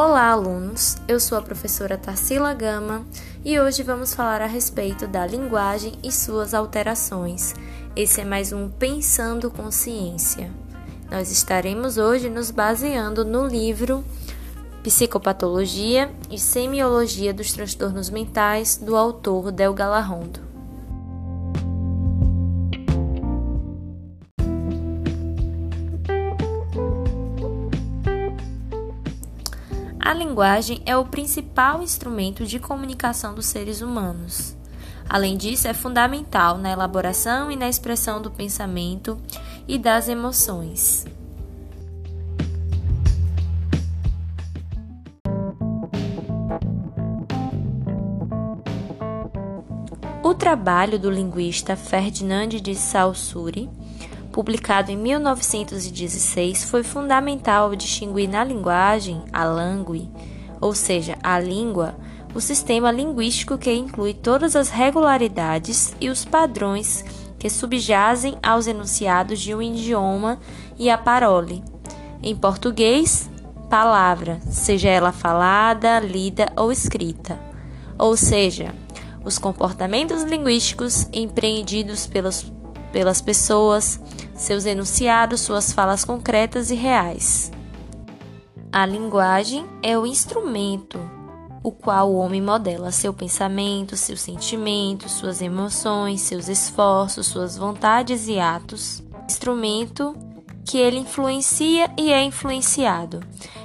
Olá, alunos! Eu sou a professora Tarsila Gama e hoje vamos falar a respeito da linguagem e suas alterações. Esse é mais um Pensando Consciência. Nós estaremos hoje nos baseando no livro Psicopatologia e Semiologia dos Transtornos Mentais do autor Del Galarrondo. A linguagem é o principal instrumento de comunicação dos seres humanos. Além disso, é fundamental na elaboração e na expressão do pensamento e das emoções. O trabalho do linguista Ferdinand de Saussure publicado em 1916, foi fundamental distinguir na linguagem, a langue, ou seja, a língua, o sistema linguístico que inclui todas as regularidades e os padrões que subjazem aos enunciados de um idioma e a parole. Em português, palavra, seja ela falada, lida ou escrita. Ou seja, os comportamentos linguísticos empreendidos pelas, pelas pessoas, seus enunciados, suas falas concretas e reais. A linguagem é o instrumento o qual o homem modela seu pensamento, seus sentimentos, suas emoções, seus esforços, suas vontades e atos. Instrumento que ele influencia e é influenciado.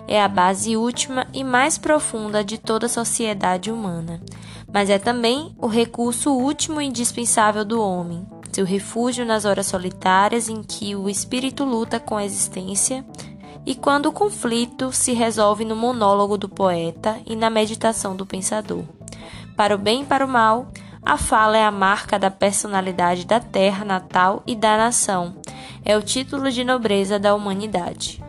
É a base última e mais profunda de toda a sociedade humana, mas é também o recurso último e indispensável do homem, seu refúgio nas horas solitárias em que o espírito luta com a existência e quando o conflito se resolve no monólogo do poeta e na meditação do pensador. Para o bem e para o mal, a fala é a marca da personalidade da terra natal e da nação. É o título de nobreza da humanidade.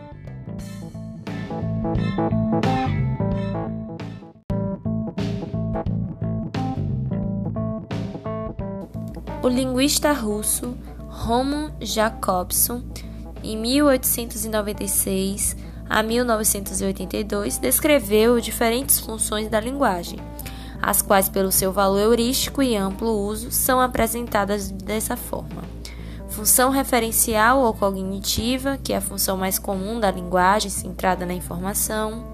O linguista russo Roman Jakobson, em 1896 a 1982, descreveu diferentes funções da linguagem, as quais, pelo seu valor heurístico e amplo uso, são apresentadas dessa forma. Função referencial ou cognitiva, que é a função mais comum da linguagem centrada na informação.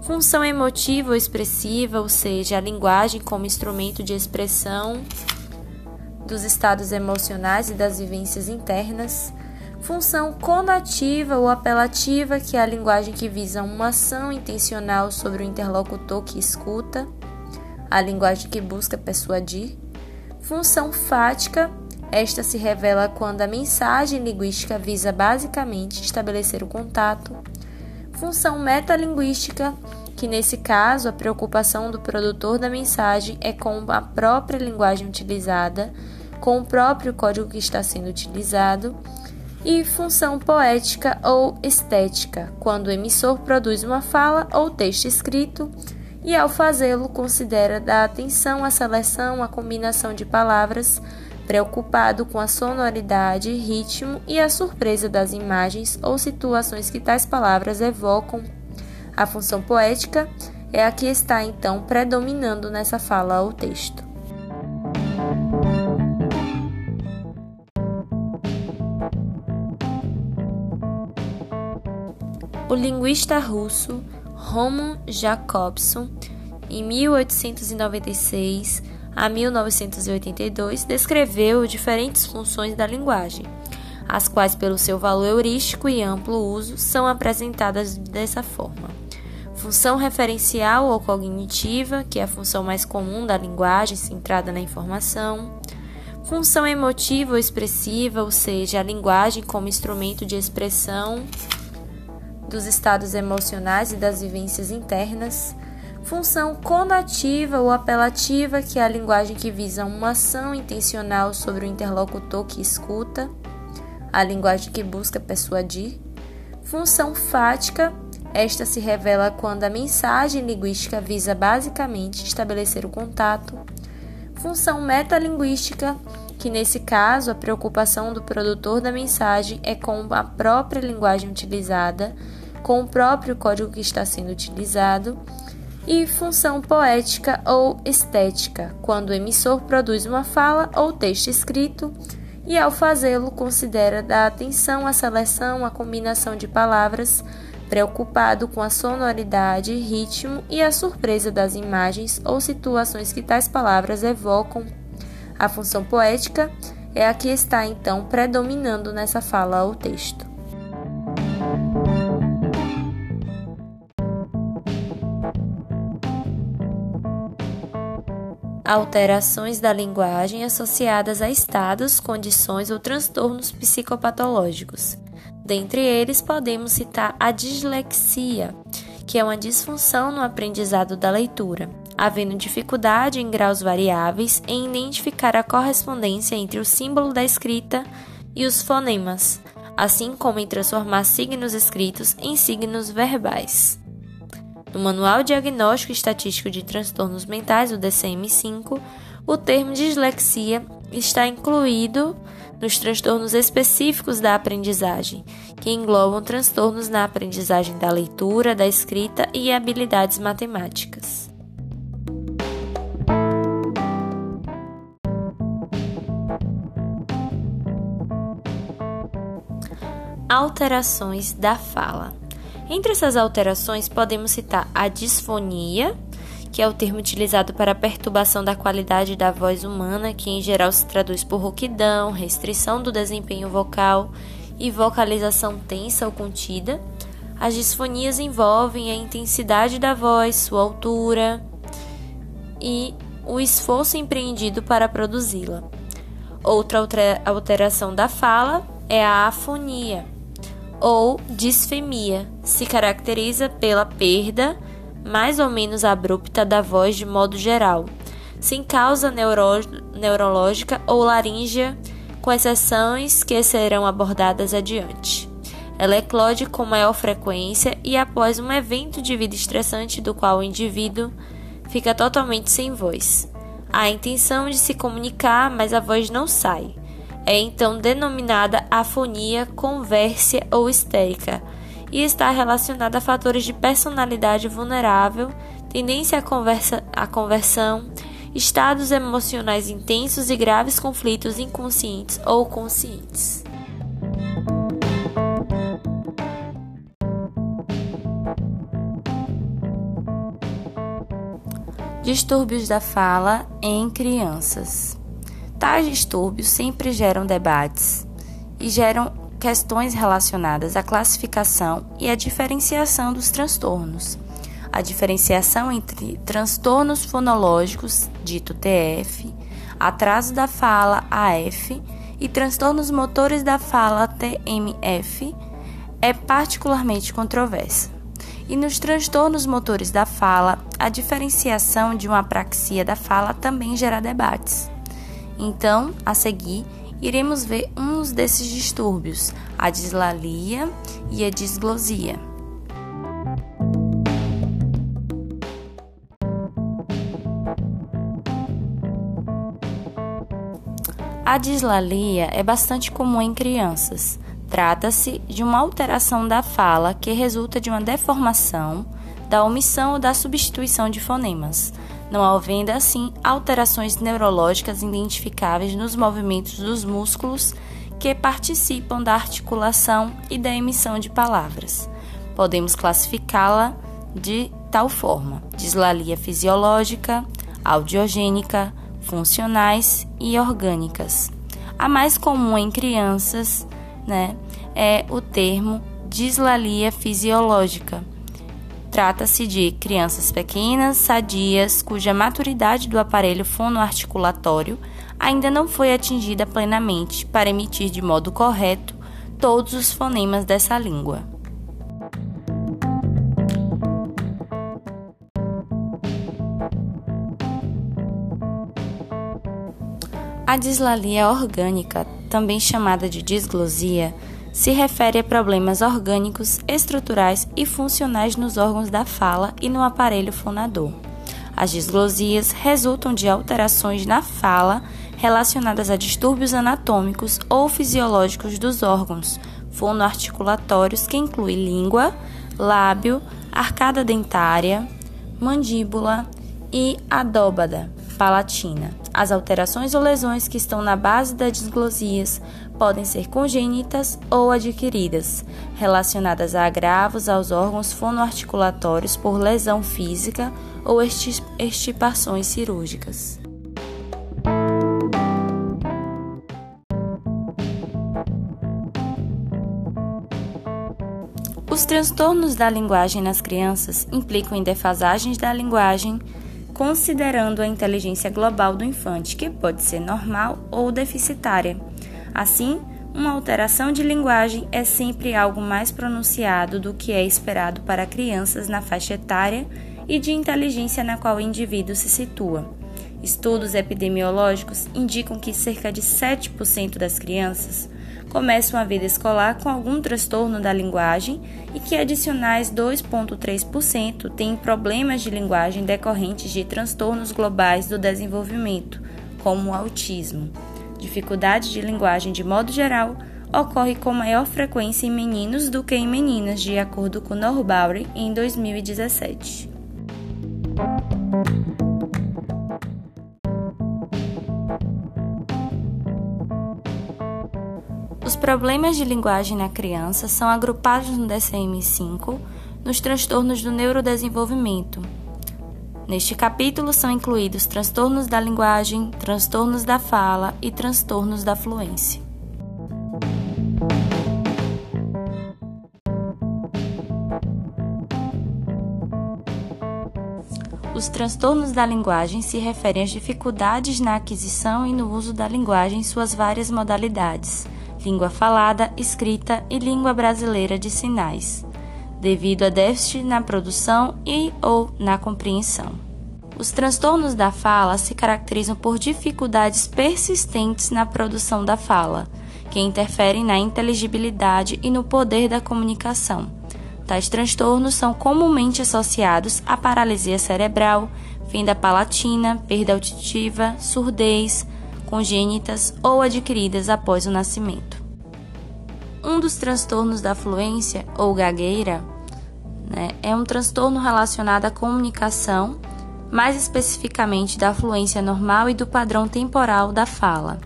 Função emotiva ou expressiva, ou seja, a linguagem como instrumento de expressão dos estados emocionais e das vivências internas, função conativa ou apelativa, que é a linguagem que visa uma ação intencional sobre o interlocutor que escuta, a linguagem que busca persuadir, função fática, esta se revela quando a mensagem linguística visa basicamente estabelecer o contato, função metalinguística, que nesse caso a preocupação do produtor da mensagem é com a própria linguagem utilizada com o próprio código que está sendo utilizado, e função poética ou estética, quando o emissor produz uma fala ou texto escrito e, ao fazê-lo, considera dar atenção à seleção, à combinação de palavras, preocupado com a sonoridade, ritmo e a surpresa das imagens ou situações que tais palavras evocam. A função poética é a que está então predominando nessa fala ou texto. O linguista russo Roman Jakobson, em 1896 a 1982, descreveu diferentes funções da linguagem, as quais, pelo seu valor heurístico e amplo uso, são apresentadas dessa forma. Função referencial ou cognitiva, que é a função mais comum da linguagem centrada na informação. Função emotiva ou expressiva, ou seja, a linguagem como instrumento de expressão dos estados emocionais e das vivências internas, função conativa ou apelativa, que é a linguagem que visa uma ação intencional sobre o interlocutor que escuta, a linguagem que busca persuadir, função fática, esta se revela quando a mensagem linguística visa basicamente estabelecer o contato, função metalinguística, que nesse caso a preocupação do produtor da mensagem é com a própria linguagem utilizada com o próprio código que está sendo utilizado, e função poética ou estética, quando o emissor produz uma fala ou texto escrito e, ao fazê-lo, considera dar atenção à seleção, à combinação de palavras, preocupado com a sonoridade, ritmo e a surpresa das imagens ou situações que tais palavras evocam. A função poética é a que está então predominando nessa fala ou texto. Alterações da linguagem associadas a estados, condições ou transtornos psicopatológicos. Dentre eles, podemos citar a dislexia, que é uma disfunção no aprendizado da leitura, havendo dificuldade em graus variáveis em identificar a correspondência entre o símbolo da escrita e os fonemas, assim como em transformar signos escritos em signos verbais. No Manual Diagnóstico Estatístico de Transtornos Mentais, o DCM-5, o termo dislexia está incluído nos transtornos específicos da aprendizagem, que englobam transtornos na aprendizagem da leitura, da escrita e habilidades matemáticas. Alterações da fala. Entre essas alterações, podemos citar a disfonia, que é o termo utilizado para a perturbação da qualidade da voz humana, que em geral se traduz por rouquidão, restrição do desempenho vocal e vocalização tensa ou contida. As disfonias envolvem a intensidade da voz, sua altura e o esforço empreendido para produzi-la. Outra alteração da fala é a afonia ou disfemia, se caracteriza pela perda mais ou menos abrupta da voz de modo geral, sem causa neuro neurológica ou laríngea, com exceções que serão abordadas adiante. Ela eclode com maior frequência e após um evento de vida estressante do qual o indivíduo fica totalmente sem voz. Há a intenção de se comunicar, mas a voz não sai é então denominada afonia convérsia ou histérica e está relacionada a fatores de personalidade vulnerável, tendência à, conversa, à conversão, estados emocionais intensos e graves conflitos inconscientes ou conscientes. Distúrbios da fala em crianças. Tais distúrbios sempre geram debates e geram questões relacionadas à classificação e à diferenciação dos transtornos. A diferenciação entre transtornos fonológicos, dito TF, atraso da fala AF e transtornos motores da fala TMF é particularmente controversa. E nos transtornos motores da fala, a diferenciação de uma apraxia da fala também gera debates. Então, a seguir, iremos ver uns desses distúrbios, a dislalia e a disglosia. A dislalia é bastante comum em crianças. Trata-se de uma alteração da fala que resulta de uma deformação, da omissão ou da substituição de fonemas, não havendo assim alterações neurológicas identificáveis nos movimentos dos músculos que participam da articulação e da emissão de palavras. Podemos classificá-la de tal forma: dislalia fisiológica, audiogênica, funcionais e orgânicas. A mais comum em crianças, né, é o termo dislalia fisiológica Trata-se de crianças pequenas, sadias, cuja maturidade do aparelho fonoarticulatório ainda não foi atingida plenamente para emitir de modo correto todos os fonemas dessa língua. A dislalia orgânica, também chamada de disglosia, se refere a problemas orgânicos, estruturais e funcionais nos órgãos da fala e no aparelho fonador. As disglosias resultam de alterações na fala relacionadas a distúrbios anatômicos ou fisiológicos dos órgãos fonoarticulatórios, que inclui língua, lábio, arcada dentária, mandíbula e adóbada palatina. As alterações ou lesões que estão na base das disglosias podem ser congênitas ou adquiridas, relacionadas a agravos aos órgãos fonoarticulatórios por lesão física ou extirpações cirúrgicas. Os transtornos da linguagem nas crianças implicam em defasagens da linguagem, considerando a inteligência global do infante, que pode ser normal ou deficitária. Assim, uma alteração de linguagem é sempre algo mais pronunciado do que é esperado para crianças na faixa etária e de inteligência na qual o indivíduo se situa. Estudos epidemiológicos indicam que cerca de 7% das crianças começam a vida escolar com algum transtorno da linguagem e que adicionais 2,3% têm problemas de linguagem decorrentes de transtornos globais do desenvolvimento, como o autismo. Dificuldade de linguagem de modo geral ocorre com maior frequência em meninos do que em meninas, de acordo com Norbury em 2017. Problemas de linguagem na criança são agrupados no DCM-5 nos transtornos do neurodesenvolvimento. Neste capítulo são incluídos transtornos da linguagem, transtornos da fala e transtornos da fluência. Os transtornos da linguagem se referem às dificuldades na aquisição e no uso da linguagem em suas várias modalidades língua falada, escrita e língua brasileira de sinais, devido a déficit na produção e ou na compreensão. Os transtornos da fala se caracterizam por dificuldades persistentes na produção da fala, que interferem na inteligibilidade e no poder da comunicação. Tais transtornos são comumente associados à paralisia cerebral, fim da palatina, perda auditiva, surdez, congênitas ou adquiridas após o nascimento. Um dos transtornos da fluência ou gagueira né, é um transtorno relacionado à comunicação, mais especificamente da fluência normal e do padrão temporal da fala.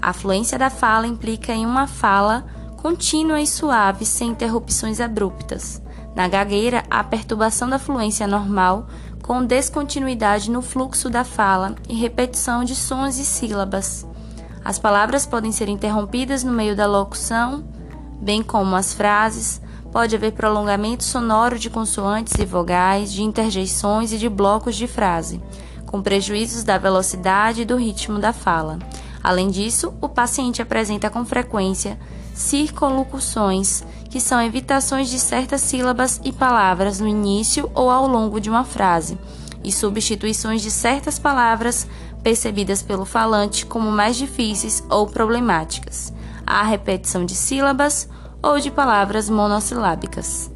A fluência da fala implica em uma fala contínua e suave, sem interrupções abruptas. Na gagueira, a perturbação da fluência normal com descontinuidade no fluxo da fala e repetição de sons e sílabas. As palavras podem ser interrompidas no meio da locução, bem como as frases. Pode haver prolongamento sonoro de consoantes e vogais, de interjeições e de blocos de frase, com prejuízos da velocidade e do ritmo da fala. Além disso, o paciente apresenta com frequência circunlocuções, que são evitações de certas sílabas e palavras no início ou ao longo de uma frase, e substituições de certas palavras percebidas pelo falante como mais difíceis ou problemáticas, a repetição de sílabas ou de palavras monossilábicas.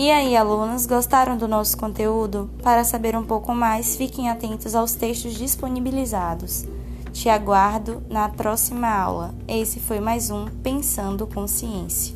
E aí, alunos, gostaram do nosso conteúdo? Para saber um pouco mais, fiquem atentos aos textos disponibilizados. Te aguardo na próxima aula. Esse foi mais um Pensando Consciência.